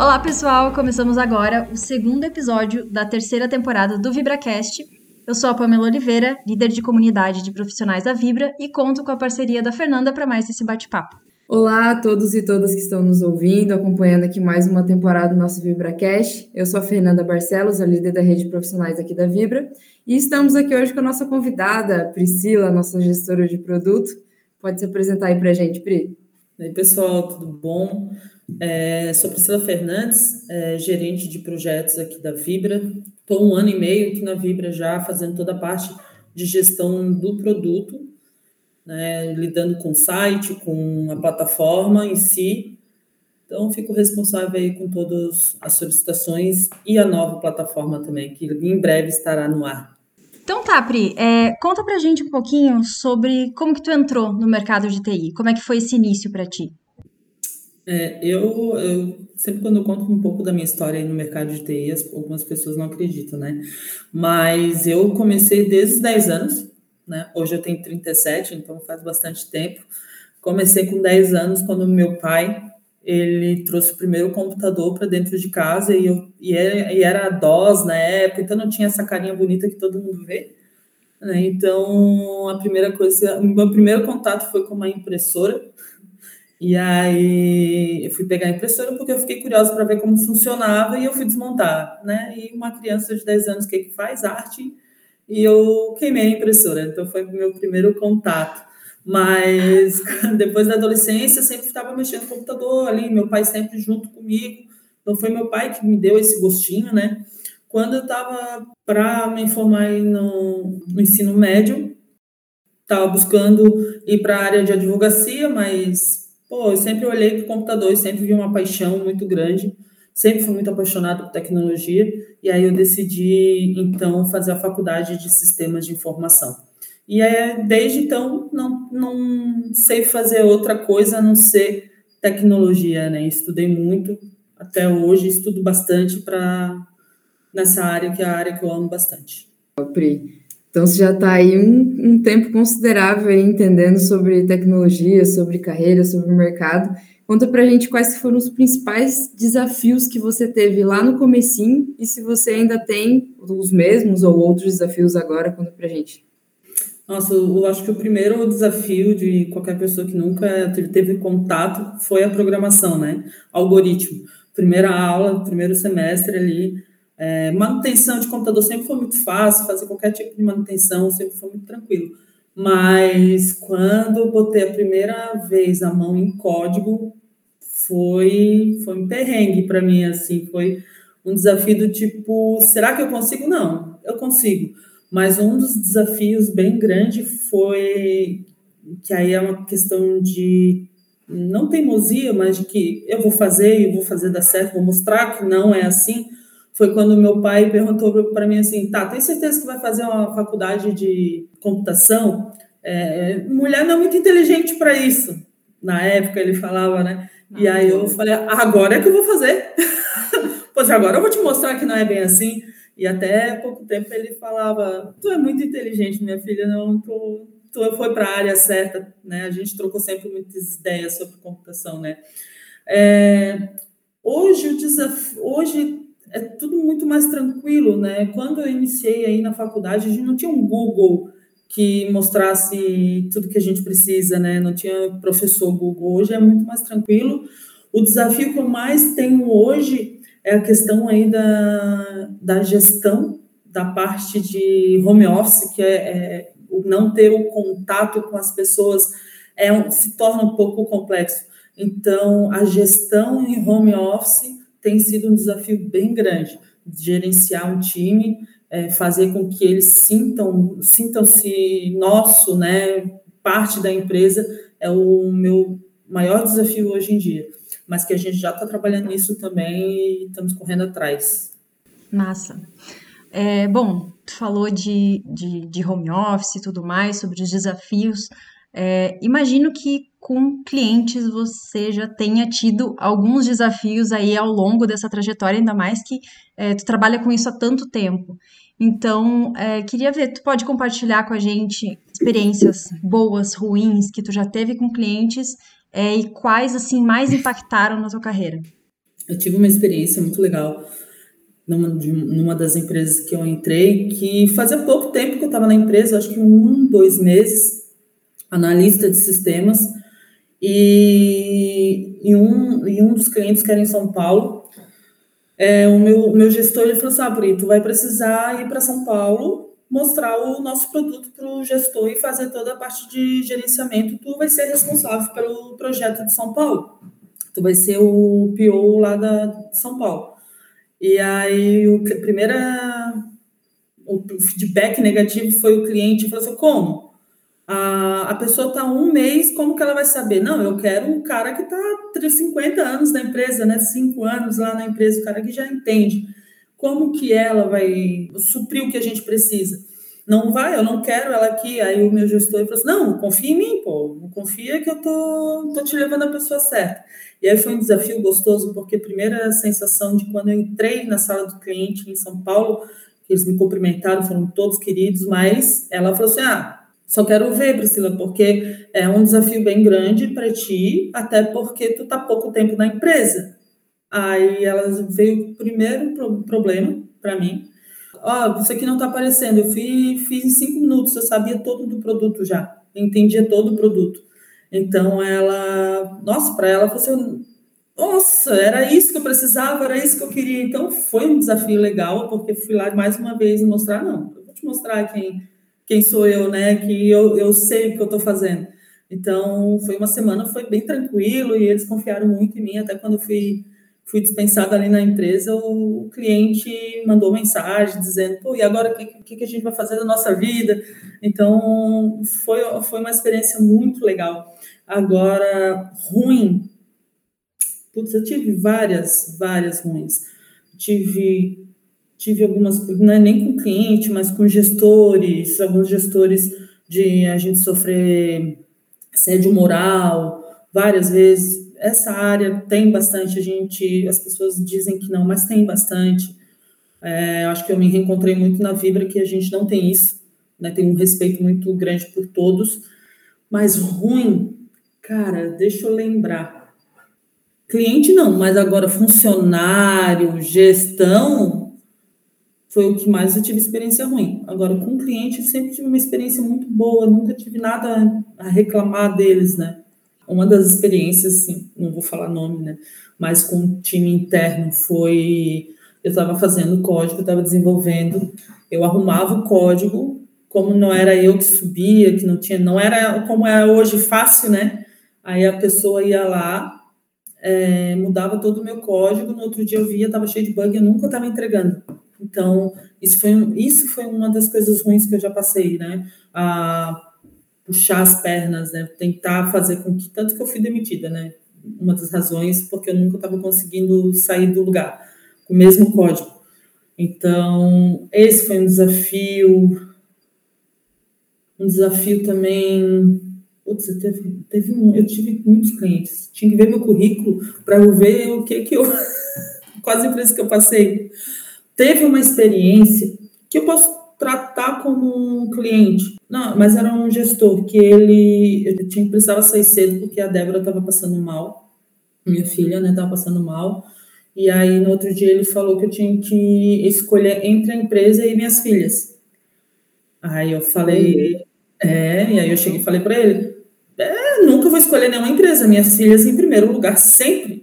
Olá, pessoal! Começamos agora o segundo episódio da terceira temporada do VibraCast. Eu sou a Pamela Oliveira, líder de comunidade de profissionais da Vibra, e conto com a parceria da Fernanda para mais esse bate-papo. Olá a todos e todas que estão nos ouvindo, acompanhando aqui mais uma temporada do nosso VibraCast. Eu sou a Fernanda Barcelos, a líder da rede de profissionais aqui da Vibra, e estamos aqui hoje com a nossa convidada, Priscila, nossa gestora de produto. Pode se apresentar aí para a gente, Pri. Oi, pessoal, tudo bom? É, sou Priscila Fernandes, é, gerente de projetos aqui da Vibra. Estou um ano e meio aqui na Vibra já, fazendo toda a parte de gestão do produto, né, lidando com o site, com a plataforma em si. Então, fico responsável aí com todas as solicitações e a nova plataforma também, que em breve estará no ar. Então tá, Pri, é, conta pra gente um pouquinho sobre como que tu entrou no mercado de TI, como é que foi esse início para ti? É, eu, eu, sempre quando eu conto um pouco da minha história no mercado de TI, algumas pessoas não acreditam, né? Mas eu comecei desde os 10 anos, né? Hoje eu tenho 37, então faz bastante tempo. Comecei com 10 anos quando meu pai ele trouxe o primeiro computador para dentro de casa e, eu, e, era, e era a DOS na época, então não tinha essa carinha bonita que todo mundo vê. Né? Então, a primeira coisa, o meu primeiro contato foi com uma impressora, e aí eu fui pegar a impressora porque eu fiquei curiosa para ver como funcionava e eu fui desmontar, né? E uma criança de 10 anos que, que faz arte e eu queimei a impressora. Então foi o meu primeiro contato. Mas depois da adolescência sempre estava mexendo no computador ali, meu pai sempre junto comigo. Então foi meu pai que me deu esse gostinho, né? Quando eu estava para me formar no, no ensino médio, estava buscando ir para a área de advocacia, mas Pô, eu sempre olhei para o computador sempre vi uma paixão muito grande. Sempre fui muito apaixonado por tecnologia. E aí eu decidi, então, fazer a faculdade de sistemas de informação. E é, desde então, não, não sei fazer outra coisa a não ser tecnologia, né? Estudei muito, até hoje estudo bastante para nessa área, que é a área que eu amo bastante. Pri, então, você já está aí um, um, tempo considerável aí entendendo sobre tecnologia, sobre carreira, sobre mercado. Conta para a gente quais foram os principais desafios que você teve lá no comecinho e se você ainda tem os mesmos ou outros desafios agora, conta para a gente. Nossa, eu acho que o primeiro desafio de qualquer pessoa que nunca teve contato foi a programação, né? Algoritmo. Primeira aula, primeiro semestre ali, é, manutenção de computador sempre foi muito fácil, fazer qualquer tipo de manutenção sempre foi muito tranquilo. Mas quando botei a primeira vez a mão em código, foi, foi um perrengue para mim, assim, foi um desafio do tipo, será que eu consigo? Não, eu consigo. Mas um dos desafios bem grande foi que aí é uma questão de não teimosia, mas de que eu vou fazer e vou fazer dar certo, vou mostrar que não é assim foi quando meu pai perguntou para mim assim, tá, tem certeza que vai fazer uma faculdade de computação? É, mulher não é muito inteligente para isso. Na época ele falava, né? E aí eu falei, agora é que eu vou fazer. pois agora eu vou te mostrar que não é bem assim. E até pouco tempo ele falava, tu é muito inteligente, minha filha, não, tu, tu foi para a área certa, né? A gente trocou sempre muitas ideias sobre computação, né? É, hoje o desafio, hoje é tudo muito mais tranquilo, né? Quando eu iniciei aí na faculdade, a gente não tinha um Google que mostrasse tudo que a gente precisa, né? Não tinha professor Google. Hoje é muito mais tranquilo. O desafio que eu mais tenho hoje é a questão aí da, da gestão da parte de home office, que é, é o não ter o contato com as pessoas é, se torna um pouco complexo. Então, a gestão em home office tem sido um desafio bem grande gerenciar um time, é, fazer com que eles sintam sintam-se nosso, né, parte da empresa é o meu maior desafio hoje em dia, mas que a gente já está trabalhando nisso também e estamos correndo atrás. Massa. É, bom, tu falou de, de, de home office e tudo mais, sobre os desafios. É, imagino que com clientes você já tenha tido alguns desafios aí ao longo dessa trajetória, ainda mais que é, tu trabalha com isso há tanto tempo. Então, é, queria ver, tu pode compartilhar com a gente experiências boas, ruins que tu já teve com clientes é, e quais assim mais impactaram na tua carreira? eu tive uma experiência muito legal numa, numa das empresas que eu entrei, que fazia pouco tempo que eu estava na empresa, acho que um, dois meses, analista de sistemas, e, e, um, e um dos clientes que era em São Paulo, é, o, meu, meu gestor ele falou assim, ah, Brito, vai precisar ir para São Paulo mostrar o nosso produto para o gestor e fazer toda a parte de gerenciamento. Tu vai ser responsável pelo projeto de São Paulo. Tu vai ser o PO lá da, de São Paulo. E aí, o primeira, o feedback negativo foi o cliente falou assim, como? A, a pessoa está um mês, como que ela vai saber? Não, eu quero um cara que está 50 anos na empresa, né? Cinco anos lá na empresa, o cara que já entende. Como que ela vai suprir o que a gente precisa? Não vai, eu não quero ela aqui. Aí o meu gestor falou assim: não, confia em mim, pô, confia que eu tô, tô te levando a pessoa certa. E aí foi um desafio gostoso, porque a primeira sensação de quando eu entrei na sala do cliente em São Paulo, eles me cumprimentaram, foram todos queridos, mas ela falou assim: ah, só quero ver, Priscila, porque é um desafio bem grande para ti, até porque tu tá pouco tempo na empresa. Aí ela veio o primeiro problema para mim. Ó, oh, isso aqui não está aparecendo. Eu fiz, fiz em cinco minutos, eu sabia todo do produto já, entendia todo o produto. Então ela, nossa, para ela você, nossa, era isso que eu precisava, era isso que eu queria. Então foi um desafio legal, porque fui lá mais uma vez mostrar, não, eu vou te mostrar quem, quem sou eu, né? Que eu, eu sei o que eu estou fazendo. Então foi uma semana, foi bem tranquilo e eles confiaram muito em mim, até quando fui fui dispensada ali na empresa, o cliente mandou mensagem dizendo, pô, e agora o que, que, a gente vai fazer da nossa vida? Então, foi, foi uma experiência muito legal. Agora, ruim, putz, eu tive várias, várias ruins. Tive, tive algumas, é nem com cliente, mas com gestores, alguns gestores de a gente sofrer assédio moral várias vezes, essa área tem bastante, a gente, as pessoas dizem que não, mas tem bastante. É, acho que eu me reencontrei muito na Vibra que a gente não tem isso, né? Tem um respeito muito grande por todos, mas ruim, cara, deixa eu lembrar. Cliente não, mas agora funcionário, gestão, foi o que mais eu tive experiência ruim. Agora, com cliente, sempre tive uma experiência muito boa, nunca tive nada a reclamar deles, né? uma das experiências, assim, não vou falar nome, né, mas com o time interno foi, eu estava fazendo código, estava desenvolvendo, eu arrumava o código, como não era eu que subia, que não tinha, não era como é hoje fácil, né, aí a pessoa ia lá, é, mudava todo o meu código, no outro dia eu via, estava cheio de bug, eu nunca estava entregando. Então, isso foi, isso foi uma das coisas ruins que eu já passei, né, a puxar as pernas, né? Tentar fazer com que tanto que eu fui demitida, né? Uma das razões porque eu nunca estava conseguindo sair do lugar com o mesmo código. Então, esse foi um desafio. Um desafio também. Putz, teve, teve um, eu tive muitos clientes. Tinha que ver meu currículo para eu ver o que que eu. quase por isso que eu passei. Teve uma experiência que eu posso tratar como um cliente. Não, mas era um gestor que ele, eu tinha precisava sair cedo porque a Débora estava passando mal, minha filha, né, estava passando mal. E aí no outro dia ele falou que eu tinha que escolher entre a empresa e minhas filhas. Aí eu falei, é, e aí eu cheguei e falei para ele, é, nunca vou escolher nenhuma empresa, minhas filhas em primeiro lugar sempre,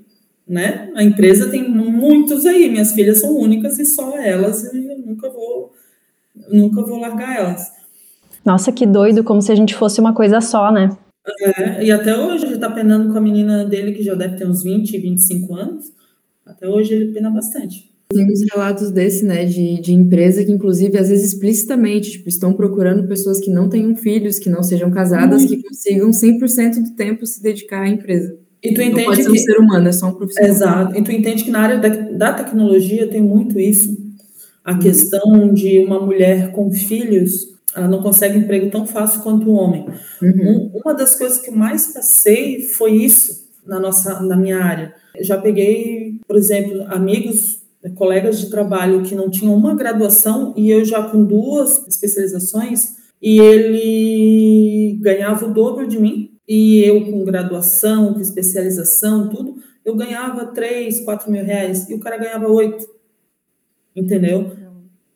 né? A empresa tem muitos aí, minhas filhas são únicas e só elas eu nunca vou nunca vou largar elas. Nossa, que doido, como se a gente fosse uma coisa só, né? É, e até hoje ele tá penando com a menina dele, que já deve ter uns 20, 25 anos. Até hoje ele pena bastante. Tem uns relatos desse, né, de, de empresa que, inclusive, às vezes explicitamente, tipo, estão procurando pessoas que não tenham filhos, que não sejam casadas, que consigam 100% do tempo se dedicar à empresa. E tu entende não pode ser que... um ser humano, é só um profissional. Exato. E tu entende que na área da, da tecnologia tem muito isso a questão de uma mulher com filhos, ela não consegue emprego tão fácil quanto o um homem. Uhum. Um, uma das coisas que mais passei foi isso na nossa, na minha área. Eu já peguei, por exemplo, amigos, colegas de trabalho que não tinham uma graduação e eu já com duas especializações e ele ganhava o dobro de mim e eu com graduação, com especialização, tudo, eu ganhava 3, 4 mil reais e o cara ganhava 8. Entendeu?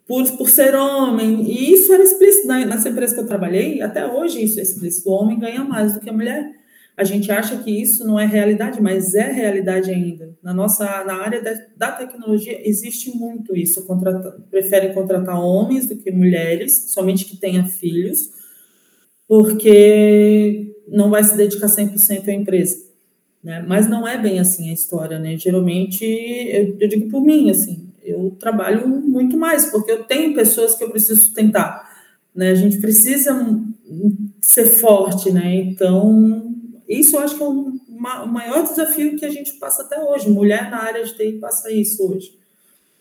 Por, por ser homem. E isso era explícito. Nessa empresa que eu trabalhei, até hoje isso é explícito. O homem ganha mais do que a mulher. A gente acha que isso não é realidade, mas é realidade ainda. Na nossa na área da, da tecnologia existe muito isso. Contrata, preferem contratar homens do que mulheres, somente que tenha filhos, porque não vai se dedicar 100% à empresa. Né? Mas não é bem assim a história, né? Geralmente, eu, eu digo por mim, assim, eu trabalho muito mais, porque eu tenho pessoas que eu preciso sustentar. Né? A gente precisa ser forte, né? Então, isso eu acho que é um, o maior desafio que a gente passa até hoje. Mulher na área de TI passa isso hoje.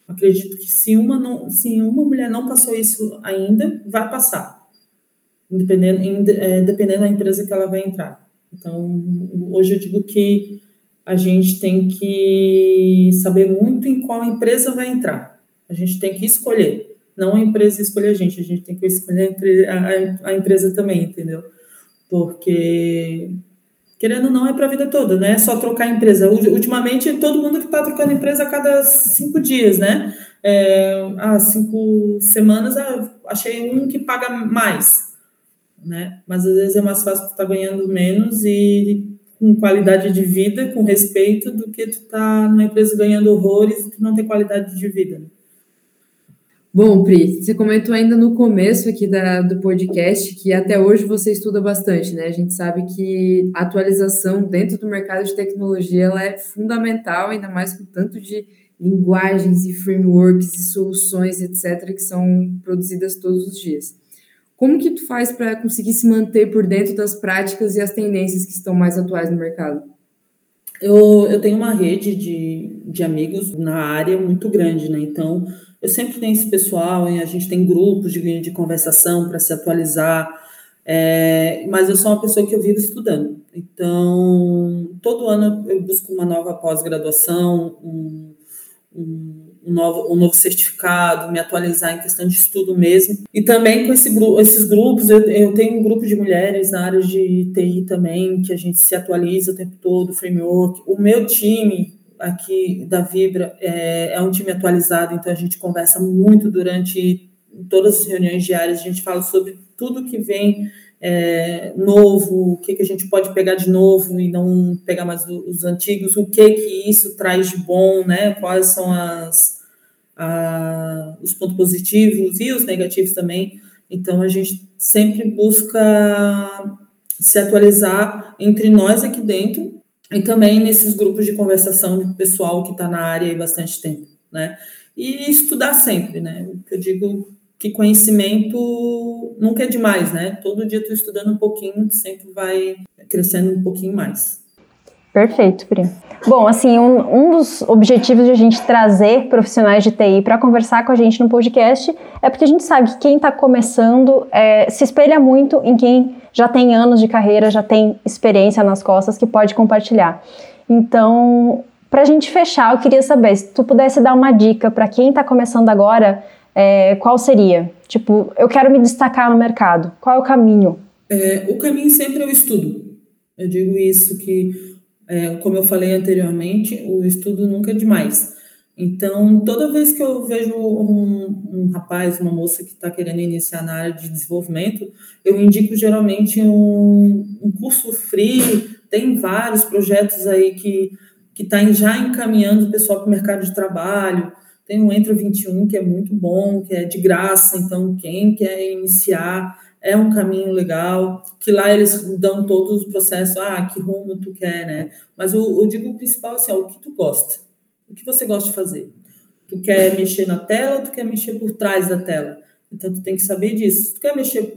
Acredito que se uma, não, se uma mulher não passou isso ainda, vai passar, dependendo, é, dependendo da empresa que ela vai entrar. Então, hoje eu digo que a gente tem que saber muito em qual empresa vai entrar. A gente tem que escolher, não a empresa escolher a gente, a gente tem que escolher a, a, empresa também, entendeu? Porque querendo ou não, é para a vida toda, né? É só trocar empresa. Ultimamente, todo mundo que está trocando empresa a cada cinco dias, né? É, há cinco semanas, ah, achei um que paga mais, né? Mas às vezes é mais fácil tu estar tá ganhando menos e com qualidade de vida, com respeito, do que tu tá numa empresa ganhando horrores e tu não tem qualidade de vida. Bom, Pri, você comentou ainda no começo aqui da, do podcast que até hoje você estuda bastante, né? A gente sabe que a atualização dentro do mercado de tecnologia ela é fundamental, ainda mais com tanto de linguagens e frameworks e soluções, etc., que são produzidas todos os dias. Como que tu faz para conseguir se manter por dentro das práticas e as tendências que estão mais atuais no mercado? Eu, eu tenho uma rede de, de amigos na área muito grande, né? Então, eu sempre tenho esse pessoal, a gente tem grupos de, de conversação para se atualizar, é, mas eu sou uma pessoa que eu vivo estudando. Então, todo ano eu busco uma nova pós-graduação, um, um, um, novo, um novo certificado, me atualizar em questão de estudo mesmo. E também com esse, esses grupos, eu, eu tenho um grupo de mulheres na área de TI também, que a gente se atualiza o tempo todo, framework. O meu time, aqui da Vibra é, é, um time atualizado, então a gente conversa muito durante todas as reuniões diárias, a gente fala sobre tudo que vem é, novo, o que, que a gente pode pegar de novo e não pegar mais os antigos, o que que isso traz de bom, né? Quais são as, a, os pontos positivos e os negativos também. Então a gente sempre busca se atualizar entre nós aqui dentro e também nesses grupos de conversação do pessoal que está na área há bastante tempo, né? E estudar sempre, né? Eu digo que conhecimento nunca é demais, né? Todo dia tu estudando um pouquinho, sempre vai crescendo um pouquinho mais. Perfeito, Pri. Bom, assim, um, um dos objetivos de a gente trazer profissionais de TI para conversar com a gente no podcast é porque a gente sabe que quem está começando é, se espelha muito em quem já tem anos de carreira, já tem experiência nas costas que pode compartilhar. Então, para a gente fechar, eu queria saber se tu pudesse dar uma dica para quem está começando agora, é, qual seria? Tipo, eu quero me destacar no mercado. Qual é o caminho? É, o caminho sempre é o estudo. Eu digo isso que, é, como eu falei anteriormente, o estudo nunca é demais. Então, toda vez que eu vejo um, um rapaz, uma moça que está querendo iniciar na área de desenvolvimento, eu indico geralmente um, um curso free. Tem vários projetos aí que que está já encaminhando o pessoal para o mercado de trabalho. Tem o Entra 21, que é muito bom, que é de graça, então quem quer iniciar é um caminho legal, que lá eles dão todos os processos, ah, que rumo tu quer, né? Mas eu, eu digo o principal assim, é o que tu gosta o que você gosta de fazer? Tu quer mexer na tela tu quer mexer por trás da tela? Então, tu tem que saber disso. Se tu quer mexer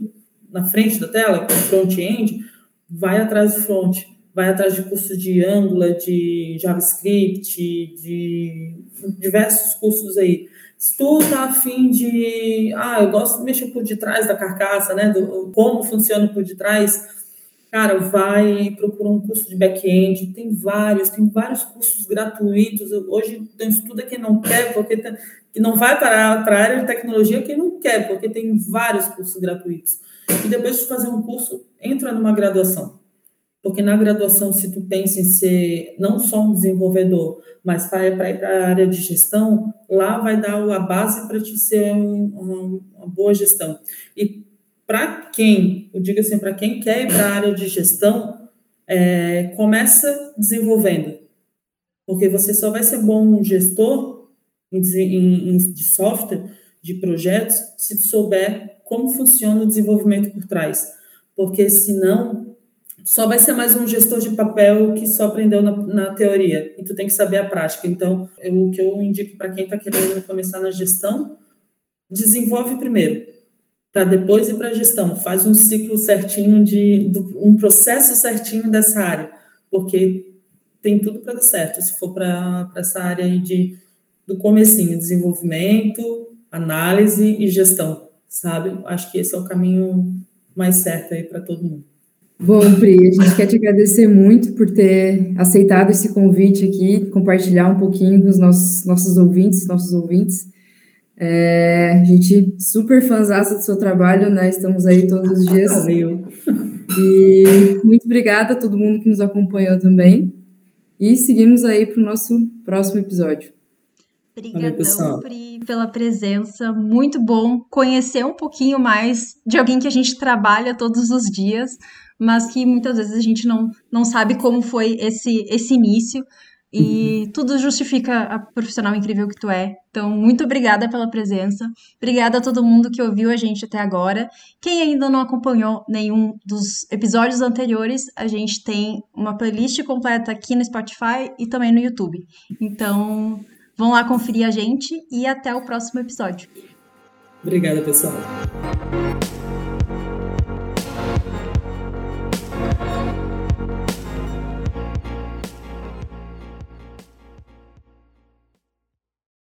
na frente da tela, com front-end, vai atrás do front. Vai atrás de cursos de Angular, de JavaScript, de diversos cursos aí. Se tu tá afim de... Ah, eu gosto de mexer por detrás da carcaça, né? Do, como funciona por detrás cara, vai procura um curso de back-end, tem vários, tem vários cursos gratuitos. Hoje tem estuda quem não quer, porque tem, que não vai para a área de tecnologia quem não quer, porque tem vários cursos gratuitos. E depois de fazer um curso, entra numa graduação. Porque na graduação, se tu pensa em ser não só um desenvolvedor, mas para ir para a área de gestão, lá vai dar a base para te ser um, um, uma boa gestão. E para quem, eu digo assim, para quem quer ir para a área de gestão, é, começa desenvolvendo. Porque você só vai ser bom gestor em, em, de software, de projetos, se souber como funciona o desenvolvimento por trás. Porque senão só vai ser mais um gestor de papel que só aprendeu na, na teoria, e tu tem que saber a prática. Então, eu, o que eu indico para quem está querendo começar na gestão, desenvolve primeiro, para depois ir para a gestão. Faz um ciclo certinho, de um processo certinho dessa área, porque tem tudo para dar certo, se for para essa área aí de, do comecinho, desenvolvimento, análise e gestão, sabe? Acho que esse é o caminho mais certo aí para todo mundo. Bom, Pri, a gente quer te agradecer muito por ter aceitado esse convite aqui, compartilhar um pouquinho com os nossos, nossos ouvintes, nossos ouvintes. É, a gente super fãzaça do seu trabalho, né? Estamos aí todos os dias. Valeu. E muito obrigada a todo mundo que nos acompanhou também. E seguimos aí para o nosso próximo episódio. Obrigadão, Pri, pela presença. Muito bom conhecer um pouquinho mais de alguém que a gente trabalha todos os dias mas que muitas vezes a gente não, não sabe como foi esse, esse início. E uhum. tudo justifica a profissional incrível que tu é. Então, muito obrigada pela presença. Obrigada a todo mundo que ouviu a gente até agora. Quem ainda não acompanhou nenhum dos episódios anteriores, a gente tem uma playlist completa aqui no Spotify e também no YouTube. Então, vão lá conferir a gente e até o próximo episódio. Obrigada, pessoal.